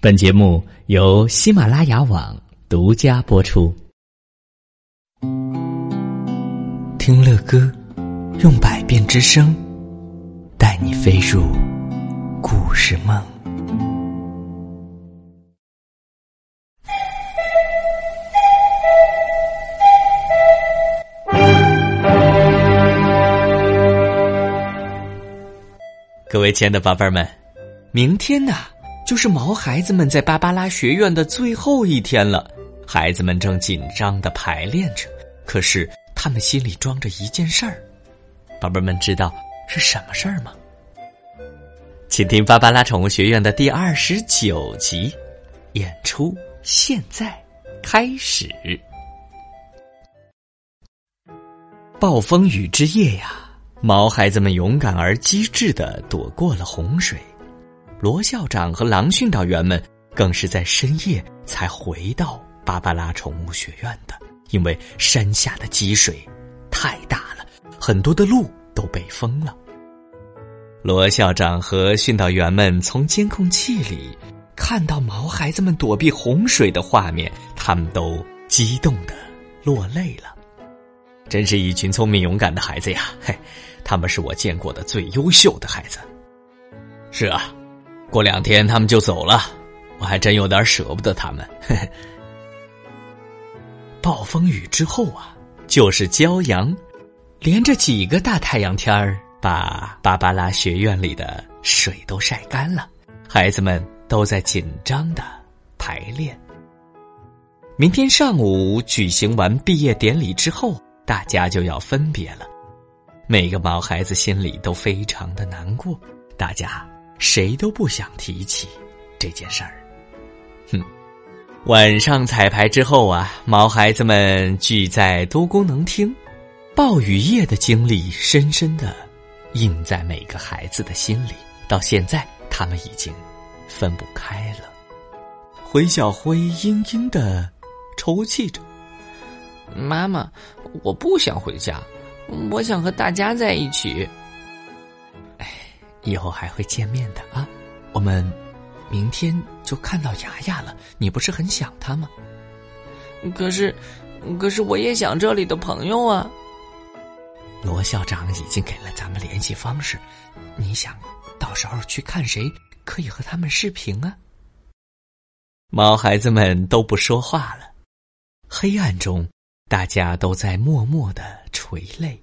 本节目由喜马拉雅网独家播出。听乐歌，用百变之声，带你飞入故事梦。各位亲爱的宝贝儿们，明天呢，就是毛孩子们在芭芭拉学院的最后一天了。孩子们正紧张的排练着，可是他们心里装着一件事儿。宝贝们知道是什么事儿吗？请听芭芭拉宠物学院的第二十九集，演出现在开始。暴风雨之夜呀！毛孩子们勇敢而机智的躲过了洪水，罗校长和狼训导员们更是在深夜才回到芭芭拉宠物学院的，因为山下的积水太大了，很多的路都被封了。罗校长和训导员们从监控器里看到毛孩子们躲避洪水的画面，他们都激动的落泪了。真是一群聪明勇敢的孩子呀！嘿，他们是我见过的最优秀的孩子。是啊，过两天他们就走了，我还真有点舍不得他们。暴风雨之后啊，就是骄阳，连着几个大太阳天儿，把芭芭拉学院里的水都晒干了。孩子们都在紧张的排练。明天上午举行完毕业典礼之后。大家就要分别了，每个毛孩子心里都非常的难过，大家谁都不想提起这件事儿。哼，晚上彩排之后啊，毛孩子们聚在多功能厅，暴雨夜的经历深深的印在每个孩子的心里。到现在，他们已经分不开了。回小辉嘤嘤的抽泣着。妈妈，我不想回家，我想和大家在一起。哎，以后还会见面的啊！我们明天就看到牙牙了，你不是很想他吗？可是，可是我也想这里的朋友啊。罗校长已经给了咱们联系方式，你想到时候去看谁，可以和他们视频啊。毛孩子们都不说话了，黑暗中。大家都在默默的垂泪，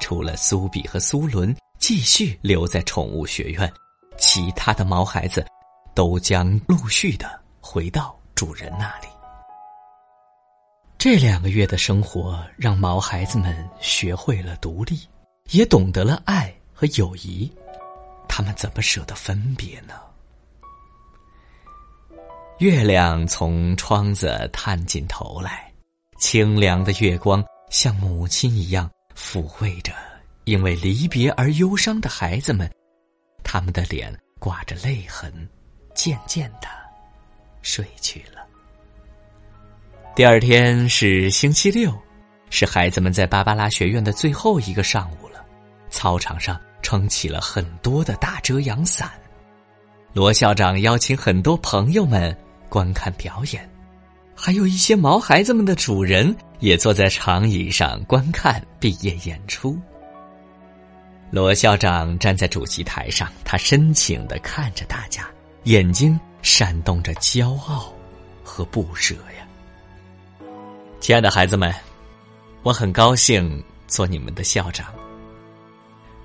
除了苏比和苏伦继续留在宠物学院，其他的毛孩子都将陆续的回到主人那里。这两个月的生活让毛孩子们学会了独立，也懂得了爱和友谊。他们怎么舍得分别呢？月亮从窗子探进头来。清凉的月光像母亲一样抚慰着因为离别而忧伤的孩子们，他们的脸挂着泪痕，渐渐的睡去了。第二天是星期六，是孩子们在芭芭拉学院的最后一个上午了。操场上撑起了很多的大遮阳伞，罗校长邀请很多朋友们观看表演。还有一些毛孩子们的主人也坐在长椅上观看毕业演出。罗校长站在主席台上，他深情的看着大家，眼睛闪动着骄傲和不舍呀。亲爱的孩子们，我很高兴做你们的校长。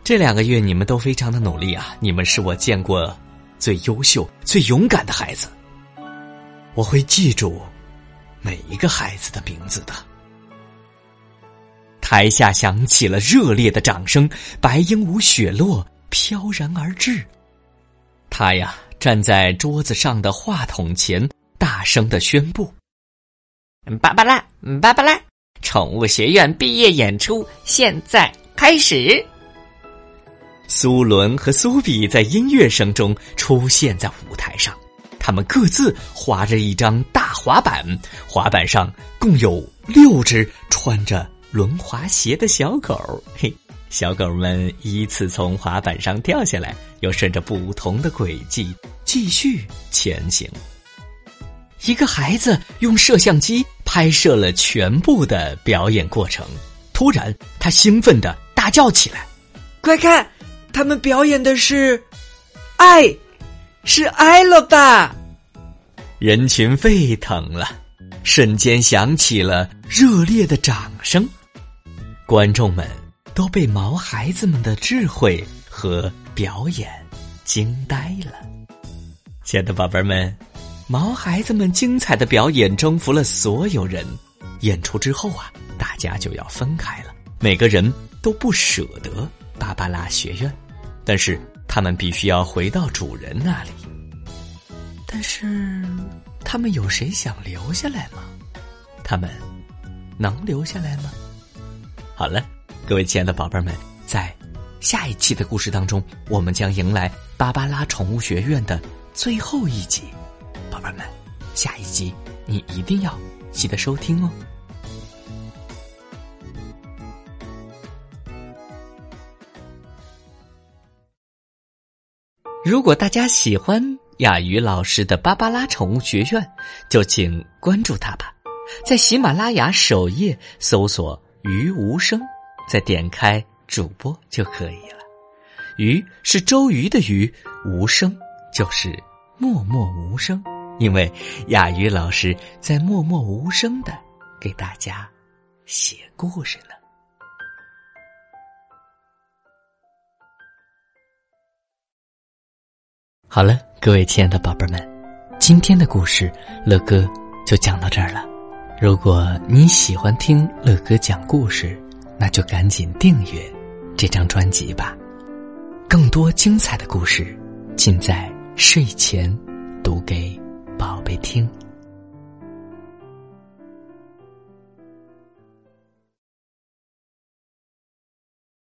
这两个月你们都非常的努力啊，你们是我见过最优秀、最勇敢的孩子。我会记住。每一个孩子的名字的。台下响起了热烈的掌声，白鹦鹉雪落飘然而至，他呀站在桌子上的话筒前，大声的宣布：“芭芭拉，芭芭拉，宠物学院毕业演出现在开始。”苏伦和苏比在音乐声中出现在舞台上。他们各自划着一张大滑板，滑板上共有六只穿着轮滑鞋的小狗。嘿，小狗们依次从滑板上掉下来，又顺着不同的轨迹继继续前行。一个孩子用摄像机拍摄了全部的表演过程，突然他兴奋的大叫起来：“快看，他们表演的是爱，是爱了吧？”人群沸腾了，瞬间响起了热烈的掌声。观众们都被毛孩子们的智慧和表演惊呆了。亲爱的宝贝们。毛孩子们精彩的表演征服了所有人。演出之后啊，大家就要分开了。每个人都不舍得芭芭拉学院，但是他们必须要回到主人那里。但是，他们有谁想留下来吗？他们能留下来吗？好了，各位亲爱的宝贝们，在下一期的故事当中，我们将迎来芭芭拉宠物学院的最后一集。宝贝们，下一集你一定要记得收听哦！如果大家喜欢亚鱼老师的芭芭拉宠物学院，就请关注他吧，在喜马拉雅首页搜索“鱼无声”，再点开主播就可以了。鱼是周瑜的鱼，无声就是默默无声。因为雅鱼老师在默默无声的给大家写故事呢。好了，各位亲爱的宝贝们，今天的故事乐哥就讲到这儿了。如果你喜欢听乐哥讲故事，那就赶紧订阅这张专辑吧。更多精彩的故事尽在睡前读给。宝贝，听。